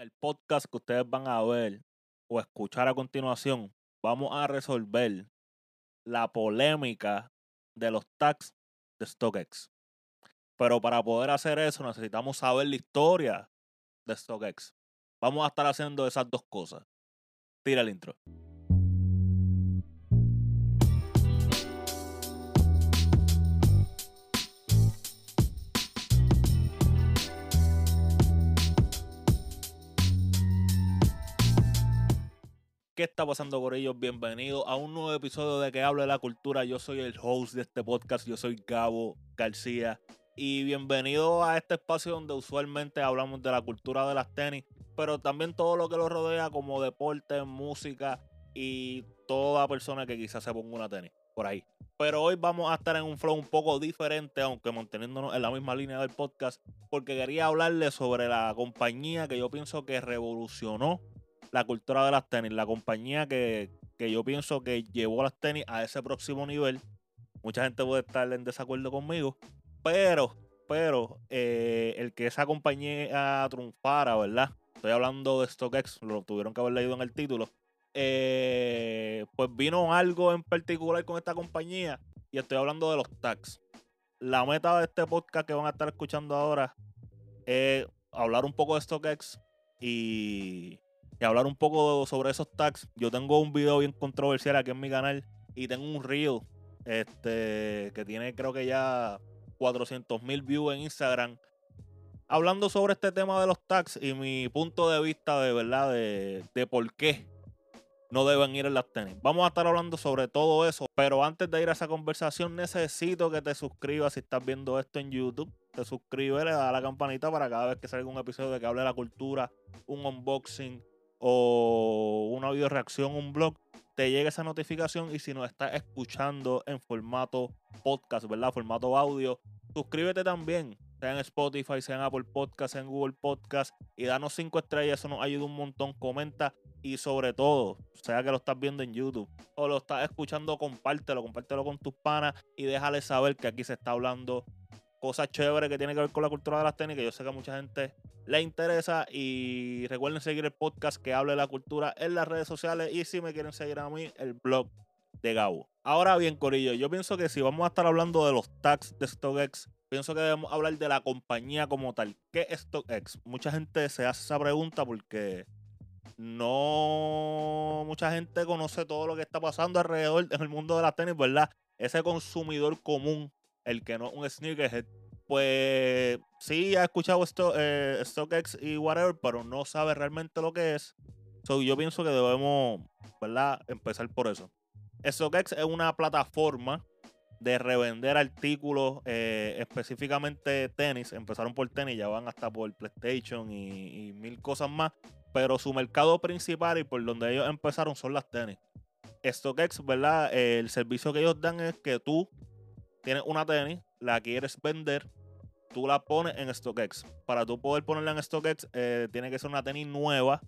el podcast que ustedes van a ver o escuchar a continuación, vamos a resolver la polémica de los tags de StockX. Pero para poder hacer eso necesitamos saber la historia de StockX. Vamos a estar haciendo esas dos cosas. Tira el intro. ¿Qué está pasando por ellos? Bienvenido a un nuevo episodio de Que Hable la Cultura. Yo soy el host de este podcast, yo soy Gabo García. Y bienvenido a este espacio donde usualmente hablamos de la cultura de las tenis, pero también todo lo que lo rodea como deporte, música y toda persona que quizás se ponga una tenis por ahí. Pero hoy vamos a estar en un flow un poco diferente, aunque manteniéndonos en la misma línea del podcast, porque quería hablarle sobre la compañía que yo pienso que revolucionó la cultura de las tenis, la compañía que, yo pienso que llevó las tenis a ese próximo nivel. Mucha gente puede estar en desacuerdo conmigo, pero, pero, eh, el que esa compañía triunfara, ¿verdad? Estoy hablando de StockX, lo tuvieron que haber leído en el título. Eh, pues vino algo en particular con esta compañía y estoy hablando de los tags. La meta de este podcast que van a estar escuchando ahora es hablar un poco de StockX y y hablar un poco sobre esos tags. Yo tengo un video bien controversial aquí en mi canal y tengo un reel este, que tiene creo que ya 400 mil views en Instagram. Hablando sobre este tema de los tags y mi punto de vista de verdad de, de por qué no deben ir en las tenis. Vamos a estar hablando sobre todo eso, pero antes de ir a esa conversación necesito que te suscribas si estás viendo esto en YouTube. Te suscribes, le das a la campanita para cada vez que salga un episodio de que hable de la cultura, un unboxing, o una video reacción, un blog, te llega esa notificación y si nos estás escuchando en formato podcast, ¿verdad? Formato audio, suscríbete también, sea en Spotify, sea en Apple Podcast, sea en Google Podcast y danos cinco estrellas, eso nos ayuda un montón, comenta y sobre todo, sea que lo estás viendo en YouTube o lo estás escuchando, compártelo, compártelo con tus panas y déjale saber que aquí se está hablando cosas chéveres que tienen que ver con la cultura de las que yo sé que mucha gente le interesa. Y recuerden seguir el podcast que hable de la cultura en las redes sociales. Y si me quieren seguir a mí, el blog de Gabo. Ahora bien, Corillo, yo pienso que si vamos a estar hablando de los tags de StockX, pienso que debemos hablar de la compañía como tal. ¿Qué es StockX? Mucha gente se hace esa pregunta porque no mucha gente conoce todo lo que está pasando alrededor en el mundo de las tenis, ¿verdad? Ese consumidor común el que no es un sneakerhead, pues sí ha escuchado esto, eh, StockX y whatever, pero no sabe realmente lo que es. So, yo pienso que debemos, ¿verdad? Empezar por eso. StockX es una plataforma de revender artículos, eh, específicamente tenis. Empezaron por tenis, ya van hasta por PlayStation y, y, mil cosas más. Pero su mercado principal y por donde ellos empezaron son las tenis. StockX, ¿verdad? el servicio que ellos dan es que tú tienes una tenis, la quieres vender, tú la pones en StockX. Para tú poder ponerla en StockX, eh, tiene que ser una tenis nueva,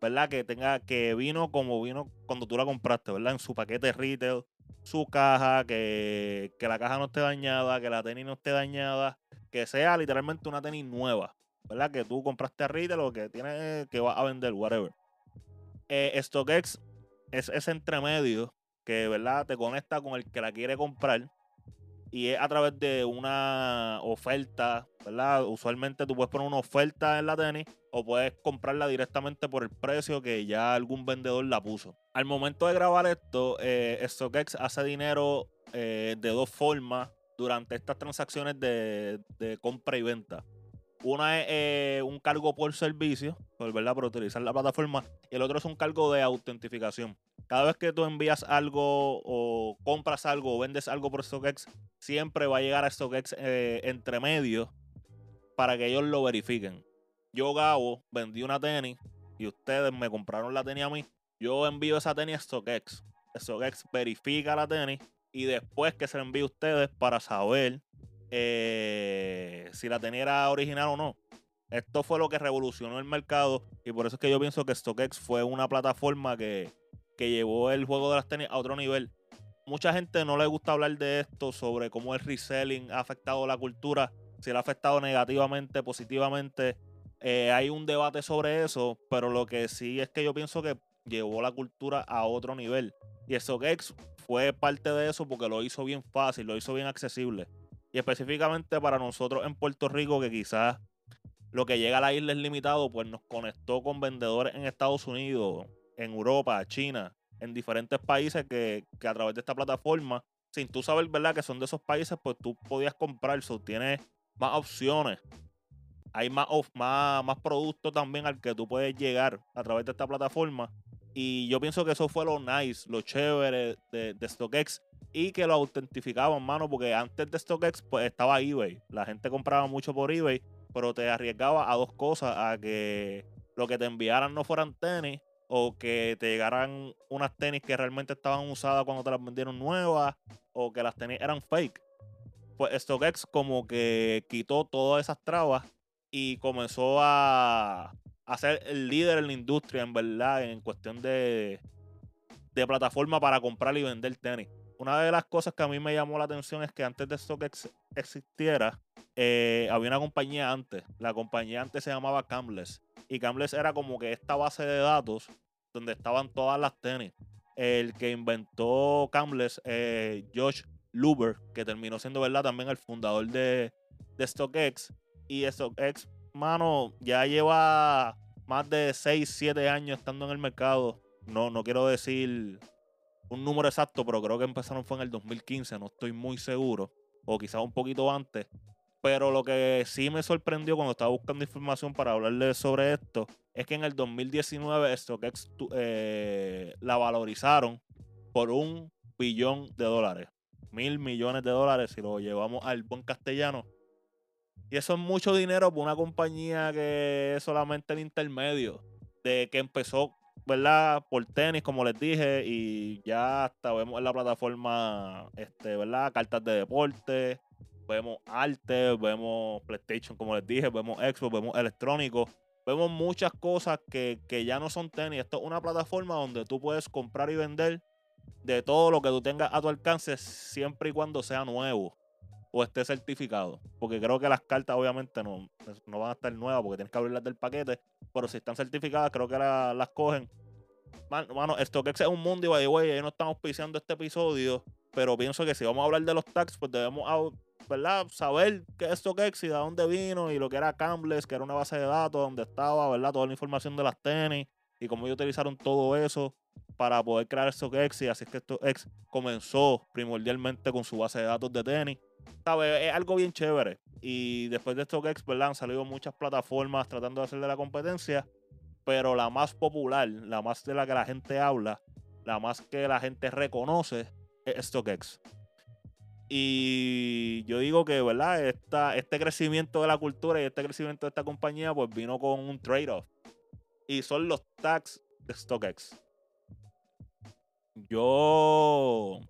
¿verdad? Que tenga, que vino como vino cuando tú la compraste, ¿verdad? En su paquete retail, su caja, que, que la caja no esté dañada, que la tenis no esté dañada, que sea literalmente una tenis nueva, ¿verdad? Que tú compraste a retail o que tiene que va a vender, whatever. Eh, StockX es ese entremedio que, ¿verdad? Te conecta con el que la quiere comprar y es a través de una oferta, ¿verdad? Usualmente tú puedes poner una oferta en la tenis o puedes comprarla directamente por el precio que ya algún vendedor la puso. Al momento de grabar esto, eh, StockX hace dinero eh, de dos formas durante estas transacciones de, compra y venta. Una es eh, un cargo por servicio, por, ¿verdad? por utilizar la plataforma, y el otro es un cargo de autentificación cada vez que tú envías algo o compras algo o vendes algo por StockX, siempre va a llegar a StockX eh, entre medio para que ellos lo verifiquen. Yo, Gabo, vendí una tenis y ustedes me compraron la tenis a mí. Yo envío esa tenis a StockX. StockX verifica la tenis y después que se la envíe a ustedes para saber eh, si la tenis era original o no. Esto fue lo que revolucionó el mercado y por eso es que yo pienso que StockX fue una plataforma que que llevó el juego de las tenis a otro nivel. Mucha gente no le gusta hablar de esto, sobre cómo el reselling ha afectado la cultura, si le ha afectado negativamente, positivamente. Eh, hay un debate sobre eso, pero lo que sí es que yo pienso que llevó la cultura a otro nivel. Y StockX fue parte de eso porque lo hizo bien fácil, lo hizo bien accesible. Y específicamente para nosotros en Puerto Rico, que quizás lo que llega a la isla es limitado, pues nos conectó con vendedores en Estados Unidos, en Europa, China, en diferentes países que, a través de esta plataforma, sin tú saber, ¿verdad?, que son de esos países, pues tú podías comprar, eso tienes más opciones. Hay más, más, más productos también al que tú puedes llegar a través de esta plataforma. Y yo pienso que eso fue lo nice, lo chévere de StockX y que lo autentificaban, mano, porque antes de StockX pues estaba eBay. La gente compraba mucho por eBay, pero te arriesgaba a dos cosas, a que lo que te enviaran no fueran tenis o que te llegaran unas tenis que realmente estaban usadas cuando te las vendieron nuevas o que las tenis eran fake. Pues StockX como que quitó todas esas trabas y comenzó a, a ser el líder en la industria, en verdad, en cuestión de, de plataforma para comprar y vender tenis una de las cosas que a mí me llamó la atención es que antes de que existiera, eh, había una compañía antes. La compañía antes se llamaba Camless. Y Camless era como que esta base de datos donde estaban todas las tenis. El que inventó Camless, eh, Josh Luber, que terminó siendo, ¿verdad? También el fundador de, de StockX. Y StockX, mano, ya lleva más de 6, 7 años estando en el mercado. No, no quiero decir un número exacto, pero creo que empezaron fue en el 2015, no estoy muy seguro, o quizás un poquito antes. Pero lo que sí me sorprendió cuando estaba buscando información para hablarle sobre esto es que en el 2019 StockX eh, la valorizaron por un billón de dólares. Mil millones de dólares si lo llevamos al buen castellano. Y eso es mucho dinero para una compañía que es solamente el intermedio. De que empezó ¿verdad? Por tenis, como les dije, y ya hasta vemos en la plataforma, este, ¿verdad? Cartas de deporte, vemos arte, vemos PlayStation, como les dije, vemos Xbox, vemos electrónico, vemos muchas cosas que, que ya no son tenis. Esto es una plataforma donde tú puedes comprar y vender de todo lo que tú tengas a tu alcance, siempre y cuando sea nuevo o esté certificado. Porque creo que las cartas obviamente no, no van a estar nuevas porque tienes que abrirlas del paquete. Pero si están certificadas, creo que las cogen. Mano, StockX es un mundo y the way, no estamos pisando este episodio. Pero pienso que si vamos a hablar de los tags, pues debemos ¿verdad? saber qué es StockX y de dónde vino y lo que era Cambles, que era una base de datos donde estaba ¿verdad? toda la información de las tenis y cómo ellos utilizaron todo eso para poder crear StockX. Y así es que StockX comenzó primordialmente con su base de datos de tenis es algo bien chévere. Y después de que ¿verdad? Han salido muchas plataformas tratando de hacer de la competencia. Pero la más popular, la más de la que la gente habla, la más que la gente reconoce, es StockX. Y yo digo que, ¿verdad? Esta, este crecimiento de la cultura y este crecimiento de esta compañía, pues vino con un trade-off. Y son los tags de StockX. Yo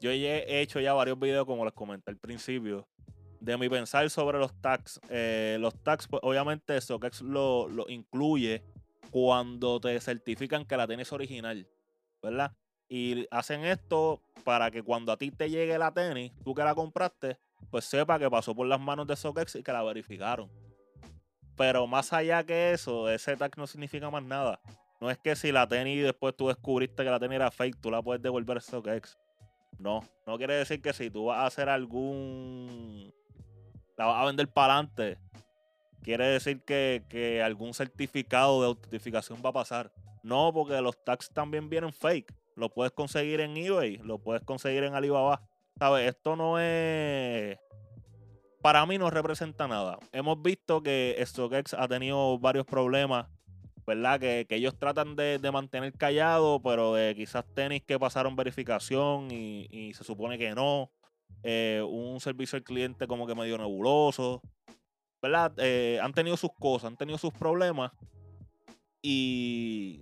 yo he hecho ya varios videos, como les comenté al principio, de mi pensar sobre los tags. Eh, los tags, pues, obviamente, StockX lo, lo incluye cuando te certifican que la tenis original, ¿verdad? Y hacen esto para que cuando a ti te llegue la tenis, tú que la compraste, pues sepa que pasó por las manos de StockX y que la verificaron. Pero más allá que eso, ese tag no significa más nada. No es que si la tenis después tú descubriste que la tenis era fake, tú la puedes devolver a StockX. No, no quiere decir que si tú vas a hacer algún. La vas a vender para adelante. Quiere decir que, algún certificado de autentificación va a pasar. No, porque los tags también vienen fake. Lo puedes conseguir en eBay, lo puedes conseguir en Alibaba. ¿Sabes? Esto no es. Para mí no representa nada. Hemos visto que StockX ha tenido varios problemas ¿verdad? Que, ellos tratan de, mantener callado, pero de quizás tenis que pasaron verificación y, se supone que no. Eh, un servicio al cliente como que medio nebuloso. ¿Verdad? Eh, han tenido sus cosas, han tenido sus problemas. Y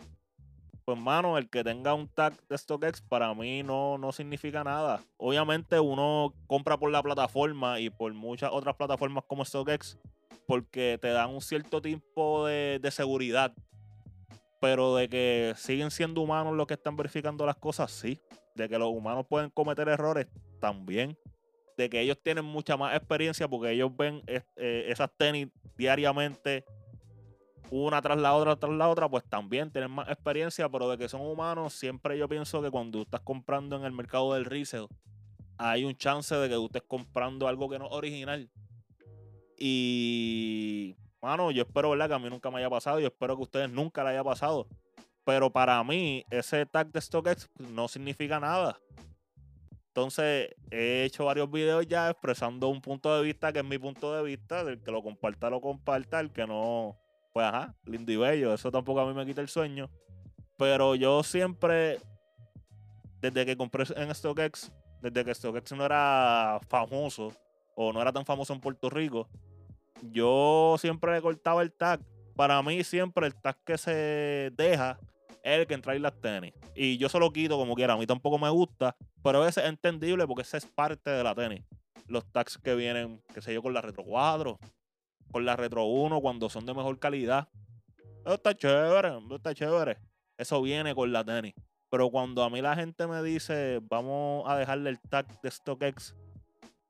pues mano, el que tenga un tag de StockX para mí no, no significa nada. Obviamente uno compra por la plataforma y por muchas otras plataformas como StockX porque te dan un cierto tipo de, de seguridad pero de que siguen siendo humanos los que están verificando las cosas, sí. De que los humanos pueden cometer errores, también. De que ellos tienen mucha más experiencia porque ellos ven eh, esas tenis diariamente una tras la otra, tras la otra, pues también tienen más experiencia, pero de que son humanos, siempre yo pienso que cuando estás comprando en el mercado del resale, hay un chance de que tú estés comprando algo que no es original. Y, mano, yo espero, ¿verdad? Que a mí nunca me haya pasado y espero que a ustedes nunca le haya pasado. Pero para mí, ese tag de StockX no significa nada. Entonces, he hecho varios videos ya expresando un punto de vista que es mi punto de vista. Del que lo comparta, lo comparta. El que no, pues ajá, lindo y bello. Eso tampoco a mí me quita el sueño. Pero yo siempre, desde que compré en StockX, desde que StockX no era famoso o no era tan famoso en Puerto Rico, yo siempre le cortaba el tag. Para mí siempre el tag que se deja es el que entra en las tenis. Y yo se lo quito como quiera. A mí tampoco me gusta, pero es entendible porque ese es parte de la tenis. Los tags que vienen, qué sé yo, con la Retro 4, con la Retro 1, cuando son de mejor calidad. Eso está chévere, eso está chévere. Eso viene con la tenis. Pero cuando a mí la gente me dice, vamos a dejarle el tag de StockX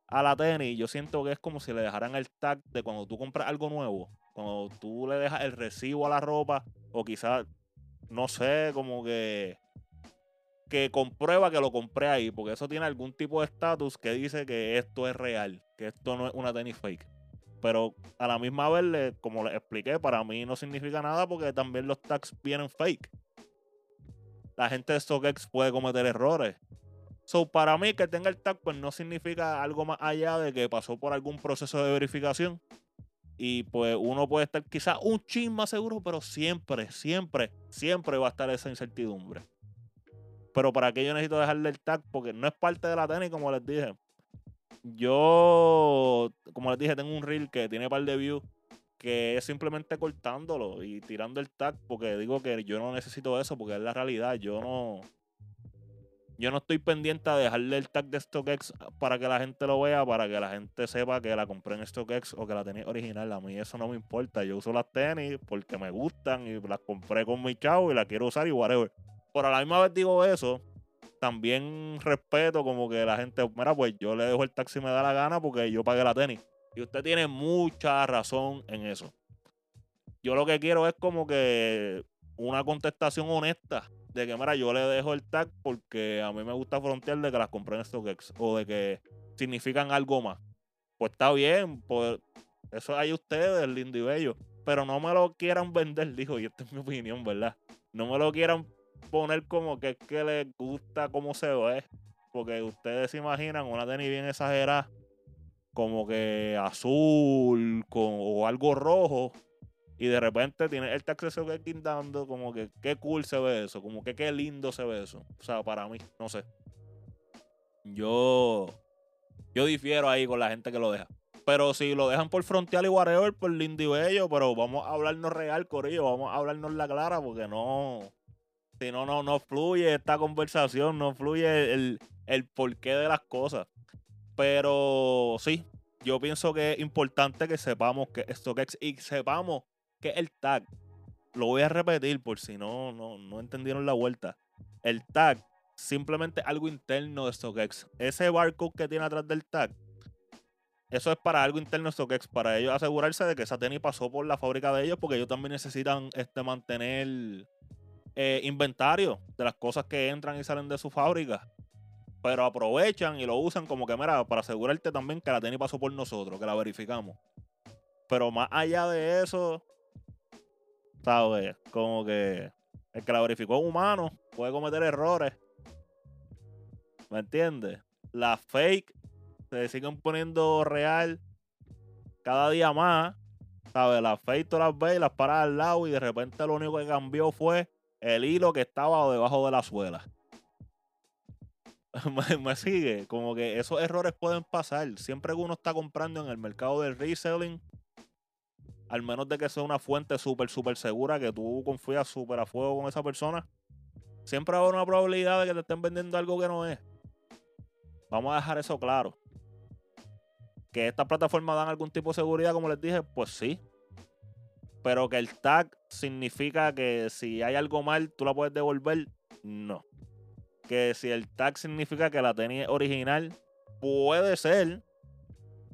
a la tenis, yo siento que es como si le dejaran el tag de cuando tú compras algo nuevo. Cuando tú le dejas el recibo a la ropa, o quizás, no sé, como que que comprueba que lo compré ahí, porque eso tiene algún tipo de estatus que dice que esto es real, que esto no es una tenis fake. Pero a la misma vez, como les expliqué, para mí no significa nada porque también los tags vienen fake. La gente de StockX puede cometer errores. So, para mí que tenga el tag, pues no significa algo más allá de que pasó por algún proceso de verificación. Y pues uno puede estar quizás un chin más seguro, pero siempre, siempre, siempre va a estar esa incertidumbre. Pero para qué yo necesito dejarle el tag, porque no es parte de la tenis, como les dije. Yo, como les dije, tengo un reel que tiene par de views que es simplemente cortándolo y tirando el tag, porque digo que yo no necesito eso, porque es la realidad. Yo no, yo no estoy pendiente a dejarle el tag de StockX para que la gente lo vea, para que la gente sepa que la compré en StockX o que la tenis original. A mí eso no me importa. Yo uso las tenis porque me gustan y las compré con mi chavo y las quiero usar y whatever. Pero a la misma vez digo eso, también respeto como que la gente, mira, pues yo le dejo el tag si me da la gana porque yo pagué la tenis. Y usted tiene mucha razón en eso. Yo lo que quiero es como que una contestación honesta de que, mira, yo le dejo el tag porque a mí me gusta frontear de que las compré en StockX o de que significan algo más. Pues está bien, pues eso hay ustedes, lindo y bello. Pero no me lo quieran vender, dijo, y esta es mi opinión, ¿verdad? No me lo quieran poner como que es que les gusta cómo se ve. Porque ustedes se imaginan una tenis bien exagerada, como que azul con, o algo rojo, y de repente tiene el acceso que dando, como que qué cool se ve eso, como que qué lindo se ve eso. O sea, para mí, no sé. Yo, yo difiero ahí con la gente que lo deja. Pero si lo dejan por frontal y whatever, por lindo y bello, pero vamos a hablarnos real, Corillo, vamos a hablarnos la clara, porque no. Si no, no, no fluye esta conversación, no fluye el, el porqué de las cosas. Pero sí, yo pienso que es importante que sepamos que esto y sepamos que el tag, lo voy a repetir por si no, no, entendieron la vuelta. El tag, simplemente algo interno de StockX. Ese barcode que tiene atrás del tag, eso es para algo interno de StockX, para ellos asegurarse de que esa tenis pasó por la fábrica de ellos, porque ellos también necesitan este, mantener eh, inventario de las cosas que entran y salen de su fábrica. Pero aprovechan y lo usan como que, mira, para asegurarte también que la tenis pasó por nosotros, que la verificamos. Pero más allá de eso, ¿Sabes? Como que el que la verificó es humano, puede cometer errores. ¿Me entiendes? Las fake se siguen poniendo real cada día más. ¿Sabes? Las fake tú las ves y las paras al lado y de repente lo único que cambió fue el hilo que estaba debajo de la suela. me, me, sigue, como que esos errores pueden pasar. Siempre que uno está comprando en el mercado del reselling, al menos de que sea una fuente súper, súper segura, que tú confías súper a fuego con esa persona, siempre va a haber una probabilidad de que te estén vendiendo algo que no es. Vamos a dejar eso claro. Que estas plataformas dan algún tipo de seguridad, como les dije, pues sí. Pero que el tag significa que si hay algo mal, tú la puedes devolver, no. Que si el tag significa que la tenis original, puede ser,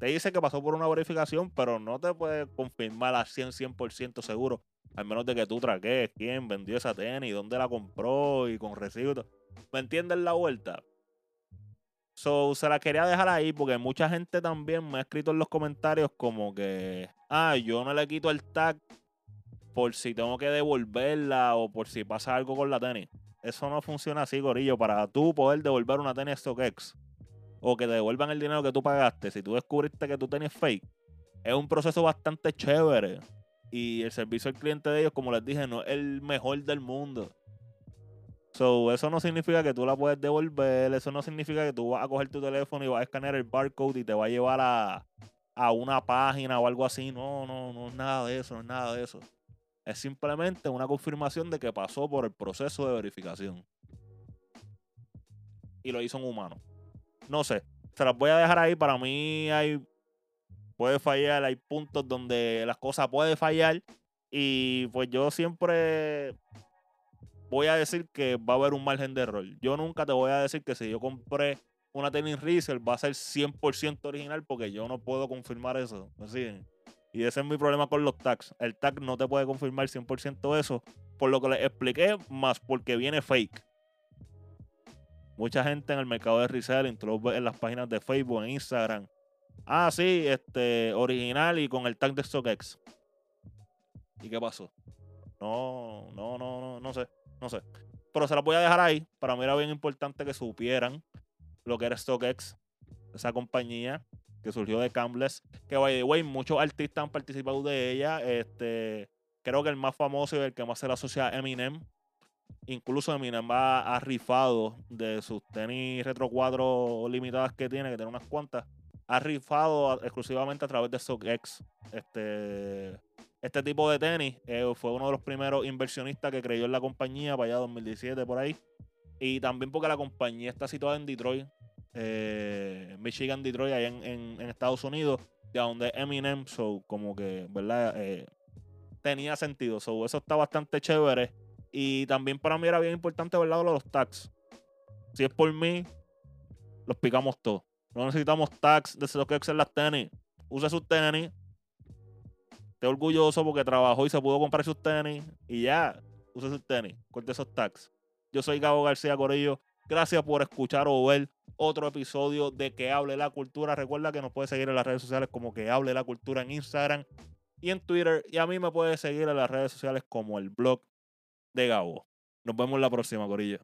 te dice que pasó por una verificación, pero no te puede confirmar a 100, 100% seguro Al menos de que tú traques quién vendió esa tenis, dónde la compró y con recibo. ¿Me entiendes la vuelta? So, se la quería dejar ahí porque mucha gente también me ha escrito en los comentarios como que, ah, yo no le quito el tag por si tengo que devolverla o por si pasa algo con la tenis. Eso no funciona así, Gorillo. Para tú poder devolver una tenis StockX o que te devuelvan el dinero que tú pagaste, si tú descubriste que tu tenis fake, es un proceso bastante chévere. Y el servicio al cliente de ellos, como les dije, no es el mejor del mundo. So, eso no significa que tú la puedes devolver, eso no significa que tú vas a coger tu teléfono y vas a escanear el barcode y te va a llevar a, a una página o algo así. No, no, no es nada de eso, no es nada de eso. Es simplemente una confirmación de que pasó por el proceso de verificación. Y lo hizo un humano. No sé, se las voy a dejar ahí. Para mí hay puede fallar, hay puntos donde las cosas pueden fallar. Y pues yo siempre voy a decir que va a haber un margen de error. Yo nunca te voy a decir que si yo compré una tenis Riesel va a ser 100% original porque yo no puedo confirmar eso. Y ese es mi problema con los tags. El tag no te puede confirmar 100% eso, por lo que les expliqué, más porque viene fake. Mucha gente en el mercado de reselling, tú en las páginas de Facebook, en Instagram, Ah, sí, este, original y con el tag de StockX. ¿Y qué pasó? No, no, no, no, no sé, no sé. Pero se las voy a dejar ahí. Para mí era bien importante que supieran lo que era StockX, esa compañía que surgió de Cambless. Que, by the way, muchos artistas han participado de ella. Este, creo que el más famoso y el que más se le asocia a Eminem. Incluso Eminem va a rifado de sus tenis retro 4 limitadas que tiene, que tiene unas cuantas ha rifado exclusivamente a través de StockX. Este, este tipo de tenis eh, fue uno de los primeros inversionistas que creyó en la compañía para allá 2017 por ahí. Y también porque la compañía está situada en Detroit, eh, Michigan, Detroit, allá en, Estados Unidos, de donde Eminem, so, como que, ¿verdad? Eh, tenía sentido. So, eso está bastante chévere. Y también para mí era bien importante, ¿verdad? Los tags. Si es por mí, los picamos todos. No necesitamos tags de StockX en las tenis. Use sus tenis. Esté orgulloso porque trabajó y se pudo comprar sus tenis. Y ya, use sus tenis. Corte esos tags. Yo soy Gabo García Corillo. Gracias por escuchar o ver otro episodio de Que Hable la Cultura. Recuerda que nos puedes seguir en las redes sociales como Que Hable la Cultura en Instagram y en Twitter. Y a mí me puedes seguir en las redes sociales como el blog de Gabo. Nos vemos la próxima, Corillo.